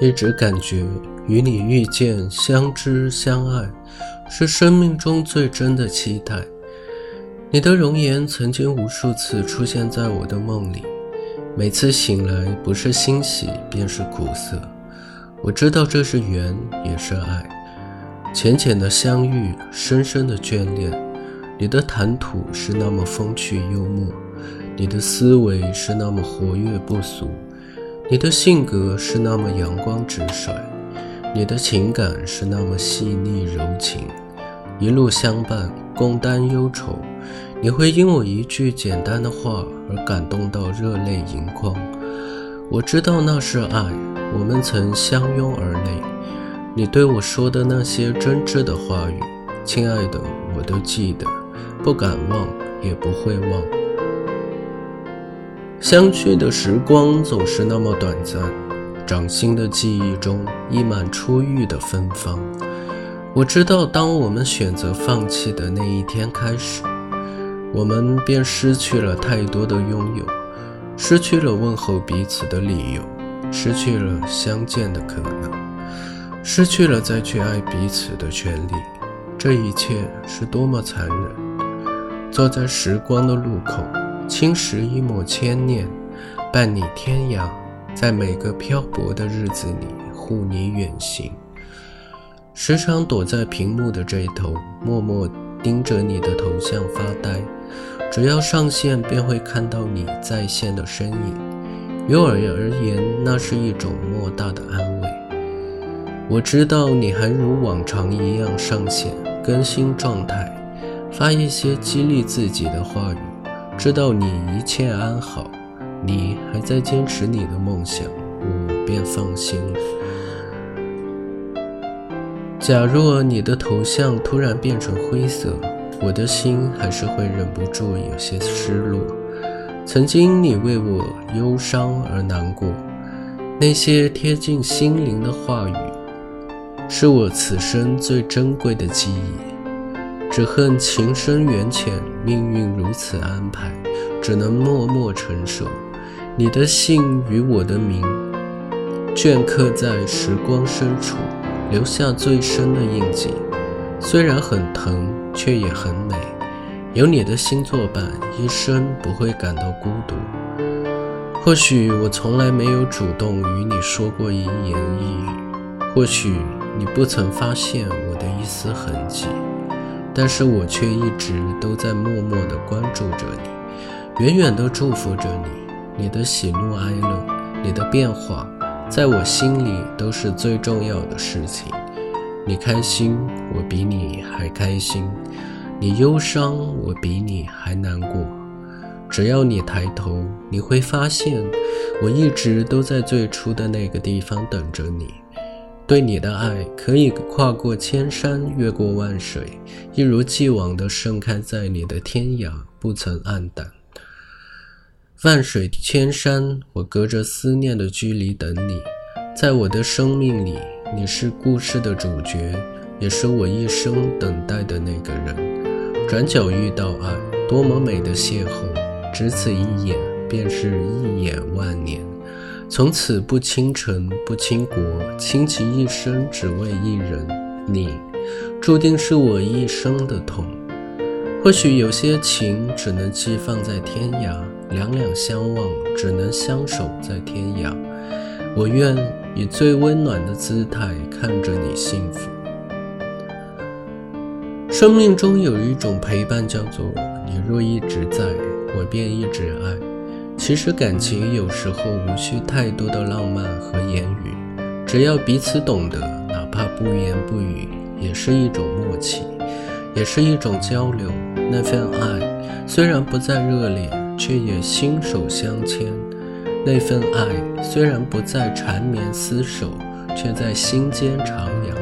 一直感觉与你遇见、相知、相爱，是生命中最真的期待。你的容颜曾经无数次出现在我的梦里，每次醒来，不是欣喜，便是苦涩。我知道这是缘，也是爱，浅浅的相遇，深深的眷恋。你的谈吐是那么风趣幽默，你的思维是那么活跃不俗。你的性格是那么阳光直率，你的情感是那么细腻柔情，一路相伴，共担忧愁。你会因我一句简单的话而感动到热泪盈眶。我知道那是爱，我们曾相拥而泪。你对我说的那些真挚的话语，亲爱的，我都记得，不敢忘，也不会忘。相聚的时光总是那么短暂，掌心的记忆中溢满初遇的芬芳。我知道，当我们选择放弃的那一天开始，我们便失去了太多的拥有，失去了问候彼此的理由，失去了相见的可能，失去了再去爱彼此的权利。这一切是多么残忍！坐在时光的路口。青石一抹牵念，伴你天涯，在每个漂泊的日子里护你远行。时常躲在屏幕的这一头，默默盯着你的头像发呆。只要上线，便会看到你在线的身影。于我而言，那是一种莫大的安慰。我知道你还如往常一样上线，更新状态，发一些激励自己的话语。知道你一切安好，你还在坚持你的梦想，我便放心了。假若你的头像突然变成灰色，我的心还是会忍不住有些失落。曾经你为我忧伤而难过，那些贴近心灵的话语，是我此生最珍贵的记忆。只恨情深缘浅，命运如此安排，只能默默承受。你的姓与我的名，镌刻在时光深处，留下最深的印记。虽然很疼，却也很美。有你的心作伴，一生不会感到孤独。或许我从来没有主动与你说过一言一语，或许你不曾发现我的一丝痕迹。但是我却一直都在默默地关注着你，远远地祝福着你。你的喜怒哀乐，你的变化，在我心里都是最重要的事情。你开心，我比你还开心；你忧伤，我比你还难过。只要你抬头，你会发现，我一直都在最初的那个地方等着你。对你的爱可以跨过千山，越过万水，一如既往地盛开在你的天涯，不曾黯淡。万水千山，我隔着思念的距离等你。在我的生命里，你是故事的主角，也是我一生等待的那个人。转角遇到爱，多么美的邂逅！只此一眼，便是一眼万年。从此不倾城，不倾国，倾其一生只为一人。你，注定是我一生的痛。或许有些情只能寄放在天涯，两两相望只能相守在天涯。我愿以最温暖的姿态看着你幸福。生命中有一种陪伴，叫做你若一直在，我便一直爱。其实感情有时候无需太多的浪漫和言语，只要彼此懂得，哪怕不言不语，也是一种默契，也是一种交流。那份爱虽然不再热烈，却也心手相牵；那份爱虽然不再缠绵厮守，却在心间徜徉。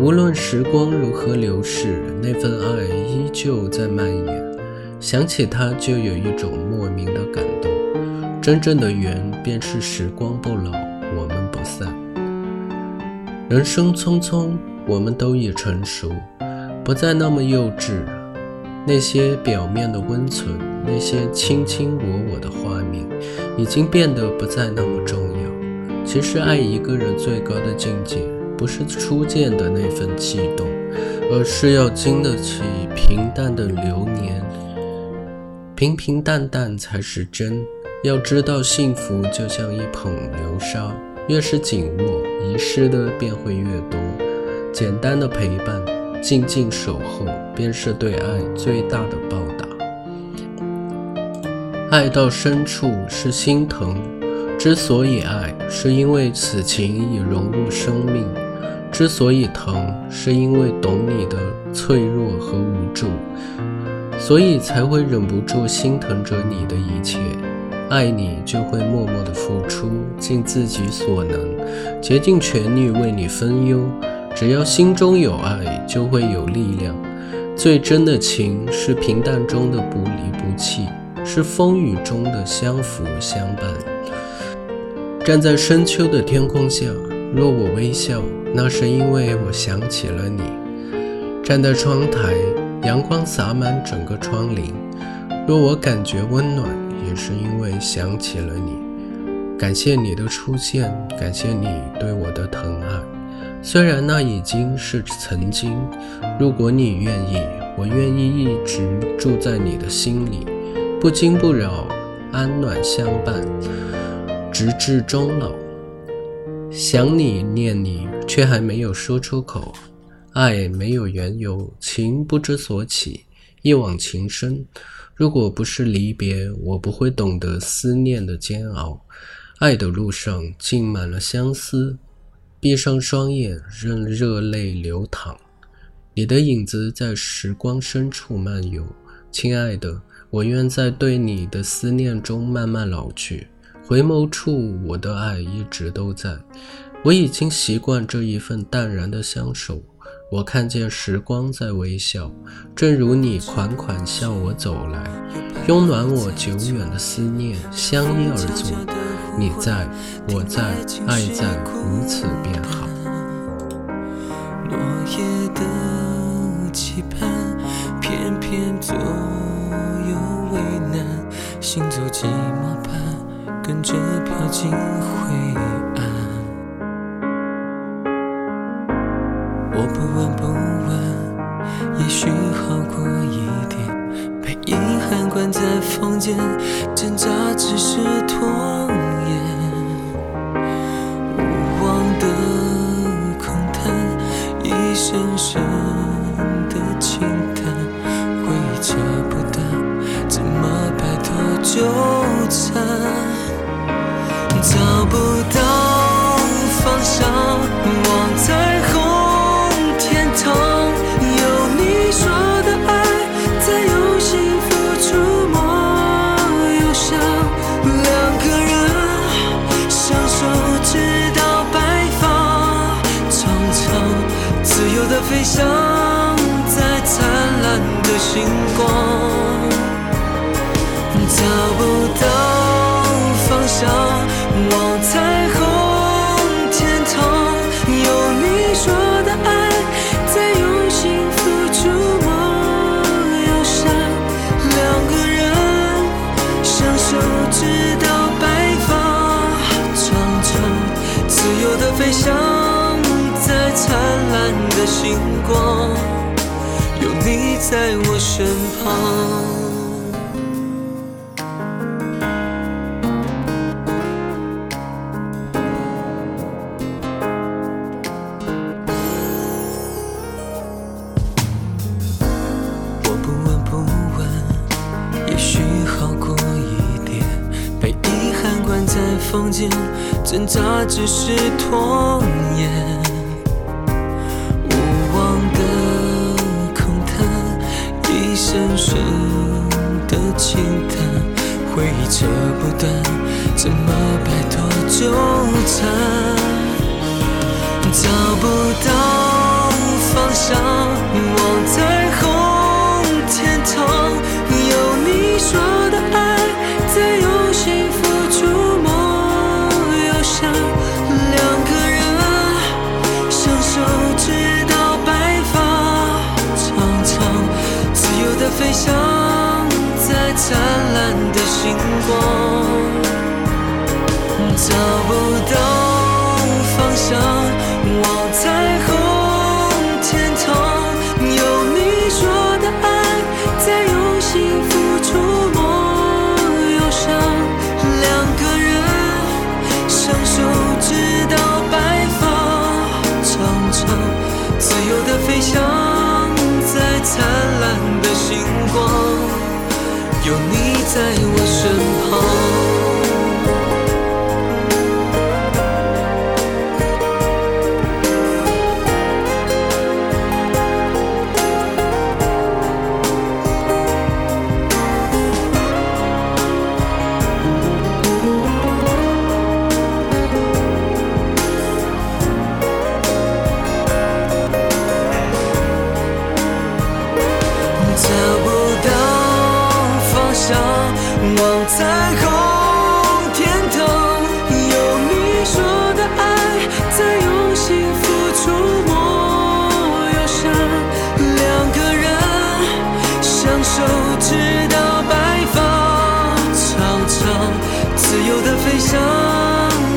无论时光如何流逝，那份爱依旧在蔓延。想起他，就有一种莫名的感动。真正的缘，便是时光不老，我们不散。人生匆匆，我们都已成熟，不再那么幼稚。那些表面的温存，那些卿卿我我的画面，已经变得不再那么重要。其实，爱一个人最高的境界，不是初见的那份悸动，而是要经得起平淡的流年。平平淡淡才是真。要知道，幸福就像一捧流沙，越是紧握，遗失的便会越多。简单的陪伴，静静守候，便是对爱最大的报答。爱到深处是心疼，之所以爱，是因为此情已融入生命；之所以疼，是因为懂你的脆弱和无助，所以才会忍不住心疼着你的一切。爱你就会默默的付出，尽自己所能，竭尽全力为你分忧。只要心中有爱，就会有力量。最真的情是平淡中的不离不弃，是风雨中的相扶相伴。站在深秋的天空下，若我微笑，那是因为我想起了你。站在窗台，阳光洒满整个窗棂，若我感觉温暖。也是因为想起了你，感谢你的出现，感谢你对我的疼爱。虽然那已经是曾经，如果你愿意，我愿意一直住在你的心里，不惊不扰，安暖相伴，直至终老。想你念你，却还没有说出口。爱没有缘由，情不知所起，一往情深。如果不是离别，我不会懂得思念的煎熬。爱的路上浸满了相思，闭上双眼，任热泪流淌。你的影子在时光深处漫游，亲爱的，我愿在对你的思念中慢慢老去。回眸处，我的爱一直都在。我已经习惯这一份淡然的相守。我看见时光在微笑，正如你款款向我走来，拥暖我久远的思念，相依而坐。你在，我在，爱在，如此便好。落叶的期盼，偏偏左右为难，行走寂寞般，跟着飘进灰我不闻不问，也许好过一点。被遗憾关在房间，挣扎只是拖延。无望的空谈，一声声飞翔在灿烂的星光，光，有你在我身旁。我不问不问，也许好过一点。被遗憾关在房间，挣扎只是拖延。扯不断，怎么摆脱纠缠？找不到方向，望彩虹天堂，有你说的爱，在用心付经过走不你在我身旁。直到白发苍苍自由的飞翔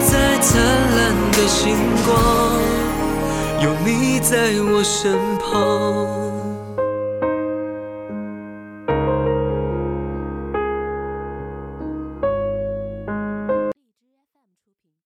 在灿烂的星光有你在我身旁。